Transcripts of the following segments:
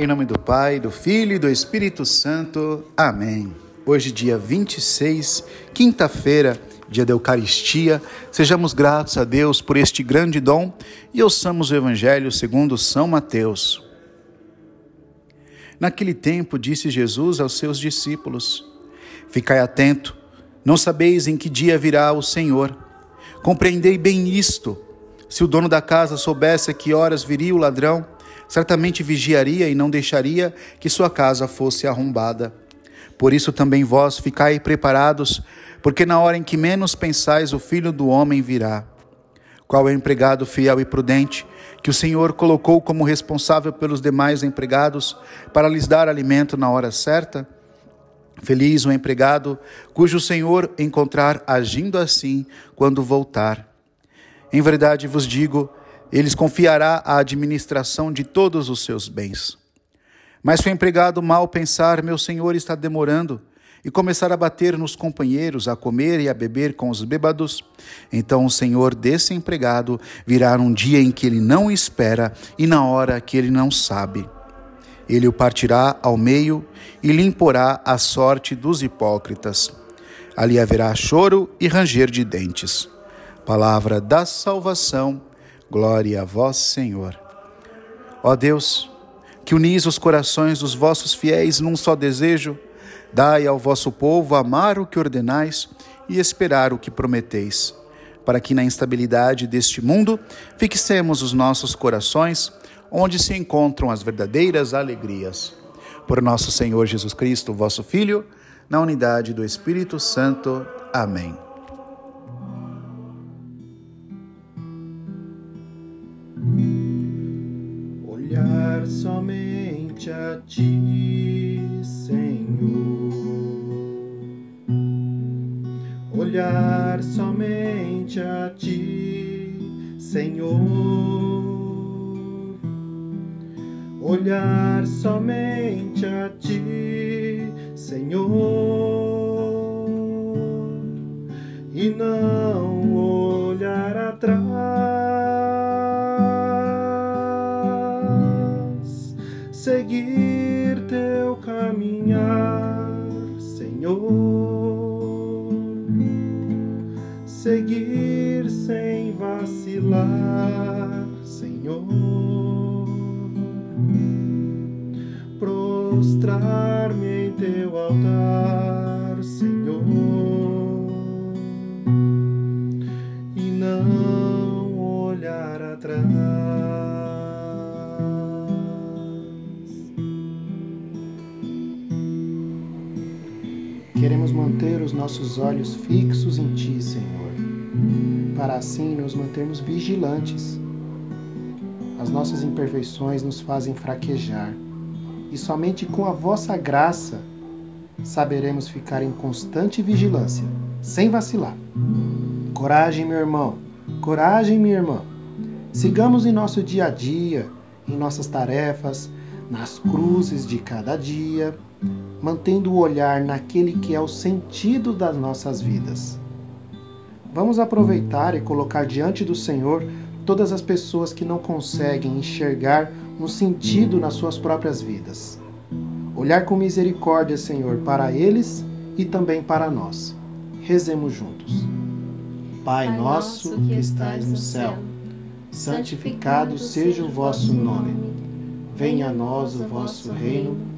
Em nome do Pai, do Filho e do Espírito Santo. Amém. Hoje, dia 26, quinta-feira, dia da Eucaristia, sejamos gratos a Deus por este grande dom e ouçamos o Evangelho segundo São Mateus. Naquele tempo, disse Jesus aos seus discípulos: Ficai atento, não sabeis em que dia virá o Senhor. Compreendei bem isto se o dono da casa soubesse a que horas viria o ladrão, certamente vigiaria e não deixaria que sua casa fosse arrombada. Por isso também vós ficai preparados, porque na hora em que menos pensais, o filho do homem virá. Qual é o empregado fiel e prudente que o Senhor colocou como responsável pelos demais empregados para lhes dar alimento na hora certa? Feliz o empregado cujo Senhor encontrar agindo assim quando voltar. Em verdade vos digo, eles confiará a administração de todos os seus bens. Mas se o empregado mal pensar, meu senhor está demorando, e começar a bater nos companheiros, a comer e a beber com os bêbados, então o senhor desse empregado virá num dia em que ele não espera e na hora que ele não sabe. Ele o partirá ao meio e lhe imporá a sorte dos hipócritas. Ali haverá choro e ranger de dentes. Palavra da salvação, glória a vós, Senhor. Ó Deus, que unis os corações dos vossos fiéis num só desejo, dai ao vosso povo amar o que ordenais e esperar o que prometeis, para que na instabilidade deste mundo fixemos os nossos corações onde se encontram as verdadeiras alegrias. Por nosso Senhor Jesus Cristo, vosso Filho, na unidade do Espírito Santo. Amém. A ti, Senhor. Olhar somente a ti, Senhor. Olhar somente a ti, Senhor. E não Senhor. Seguir sem vacilar, Senhor. Prostrar-me Queremos manter os nossos olhos fixos em Ti, Senhor, para assim nos mantermos vigilantes. As nossas imperfeições nos fazem fraquejar, e somente com a vossa graça saberemos ficar em constante vigilância, sem vacilar. Coragem, meu irmão, coragem, minha irmã. Sigamos em nosso dia a dia, em nossas tarefas, nas cruzes de cada dia mantendo o olhar naquele que é o sentido das nossas vidas. Vamos aproveitar e colocar diante do Senhor todas as pessoas que não conseguem enxergar um sentido nas suas próprias vidas. Olhar com misericórdia, Senhor, para eles e também para nós. Rezemos juntos. Pai nosso que estais no céu, santificado seja o vosso nome. Venha a nós o vosso reino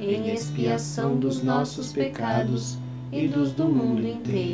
em expiação dos nossos pecados e dos do mundo inteiro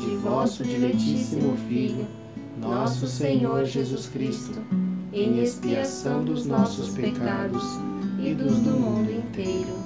de vosso diletíssimo Filho, nosso Senhor Jesus Cristo, em expiação dos nossos pecados e dos do mundo inteiro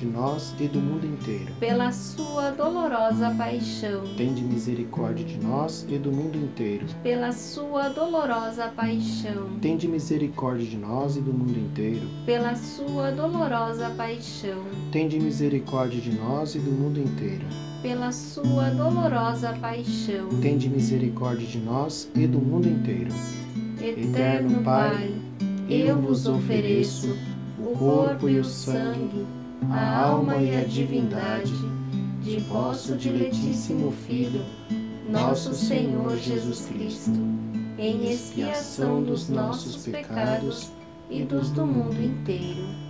de nós e do mundo inteiro. Pela sua dolorosa paixão. Tende misericórdia de nós e do mundo inteiro. Pela sua dolorosa paixão. Tende misericórdia de nós e do mundo inteiro. Pela sua dolorosa paixão. Tende misericórdia de nós e do mundo inteiro. Pela sua dolorosa paixão. Tende misericórdia de nós e do mundo inteiro. Eterno Pai, eu vos ofereço o corpo e o sangue a alma e a divindade de vosso diletíssimo Filho, nosso Senhor Jesus Cristo, em expiação dos nossos pecados e dos do mundo inteiro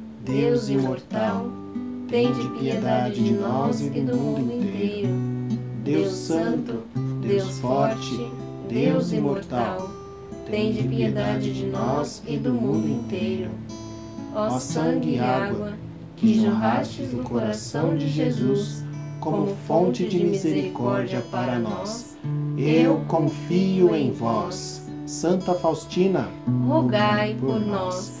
Deus imortal, tende piedade de nós e do mundo inteiro. Deus Santo, Deus forte, Deus imortal, tende piedade de nós e do mundo inteiro. Ó sangue e água, que jorrastes do coração de Jesus como fonte de misericórdia para nós, eu confio em vós. Santa Faustina, rogai por nós.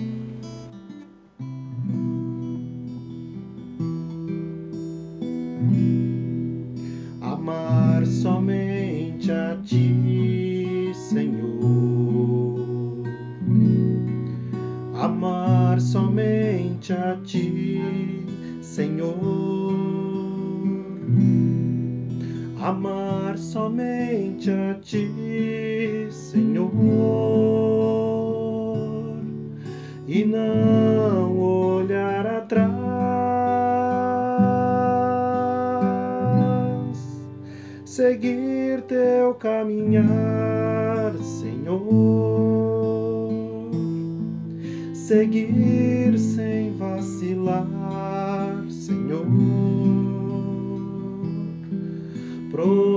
Amar somente a Ti, Senhor. E não olhar atrás. Seguir teu caminhar, Senhor. Seguir sem vacilar, Senhor. Em